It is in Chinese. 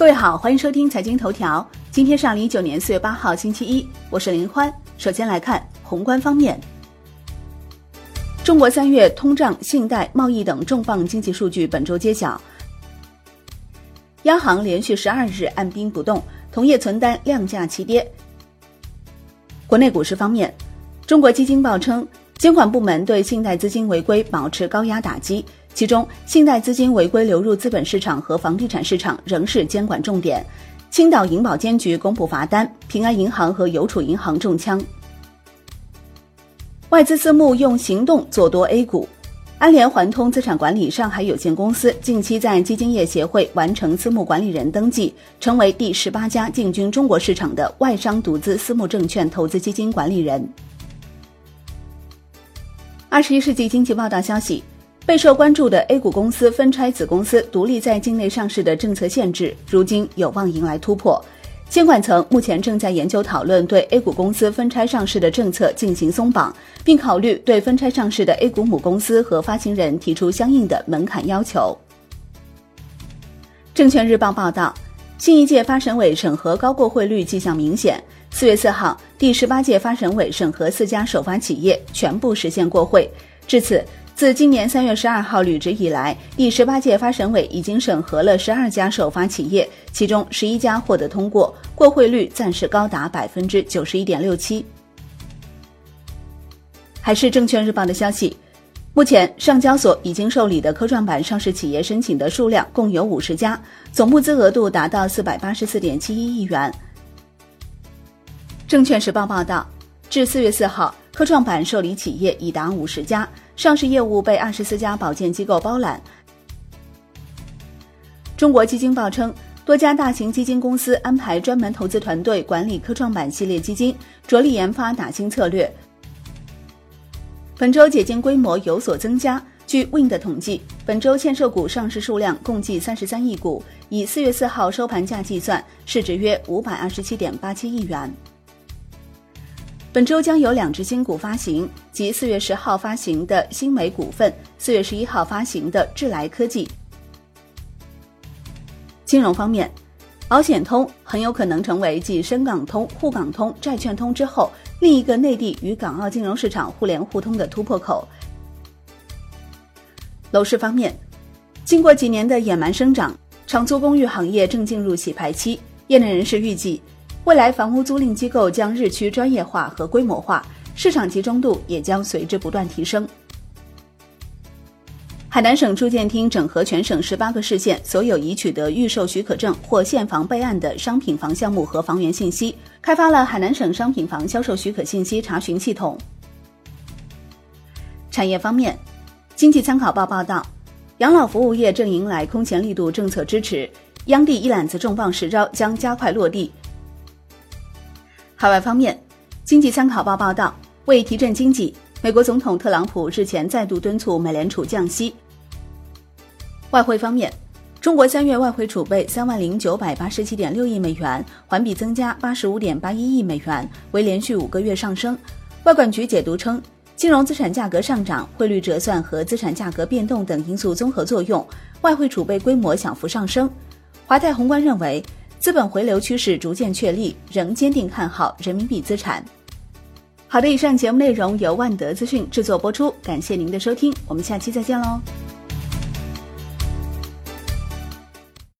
各位好，欢迎收听财经头条。今天是二零一九年四月八号，星期一，我是林欢。首先来看宏观方面，中国三月通胀、信贷、贸易等重磅经济数据本周揭晓。央行连续十二日按兵不动，同业存单量价齐跌。国内股市方面，中国基金报称，监管部门对信贷资金违规保持高压打击。其中，信贷资金违规流入资本市场和房地产市场仍是监管重点。青岛银保监局公布罚单，平安银行和邮储银行中枪。外资私募用行动做多 A 股，安联环通资产管理上海有限公司近期在基金业协会完成私募管理人登记，成为第十八家进军中国市场的外商独资私募证券投资基金管理人。二十一世纪经济报道消息。备受关注的 A 股公司分拆子公司独立在境内上市的政策限制，如今有望迎来突破。监管层目前正在研究讨论对 A 股公司分拆上市的政策进行松绑，并考虑对分拆上市的 A 股母公司和发行人提出相应的门槛要求。证券日报报道，新一届发审委审核高过会率迹象明显。四月四号，第十八届发审委审核四家首发企业全部实现过会，至此。自今年三月十二号履职以来，第十八届发审委已经审核了十二家首发企业，其中十一家获得通过，过会率暂时高达百分之九十一点六七。还是证券日报的消息，目前上交所已经受理的科创板上市企业申请的数量共有五十家，总募资额度达到四百八十四点七一亿元。证券时报报道，至四月四号，科创板受理企业已达五十家。上市业务被二十四家保荐机构包揽。中国基金报称，多家大型基金公司安排专门投资团队管理科创板系列基金，着力研发打新策略。本周解禁规模有所增加。据 Win 的统计，本周限售股上市数量共计三十三亿股，以四月四号收盘价计算，市值约五百二十七点八七亿元。本周将有两只新股发行，即四月十号发行的新美股份，四月十一号发行的智来科技。金融方面，保险通很有可能成为继深港通、沪港通、债券通之后，另一个内地与港澳金融市场互联互通的突破口。楼市方面，经过几年的野蛮生长，长租公寓行业正进入洗牌期，业内人士预计。未来房屋租赁机构将日趋专业化和规模化，市场集中度也将随之不断提升。海南省住建厅整合全省十八个市县所有已取得预售许可证或现房备案的商品房项目和房源信息，开发了海南省商品房销售许可信息查询系统。产业方面，经济参考报报道，养老服务业正迎来空前力度政策支持，央地一揽子重磅实招将加快落地。海外方面，经济参考报报道，为提振经济，美国总统特朗普日前再度敦促美联储降息。外汇方面，中国三月外汇储备三万零九百八十七点六亿美元，环比增加八十五点八一亿美元，为连续五个月上升。外管局解读称，金融资产价格上涨、汇率折算和资产价格变动等因素综合作用，外汇储备规模小幅上升。华泰宏观认为。资本回流趋势逐渐确立，仍坚定看好人民币资产。好的，以上节目内容由万德资讯制作播出，感谢您的收听，我们下期再见喽。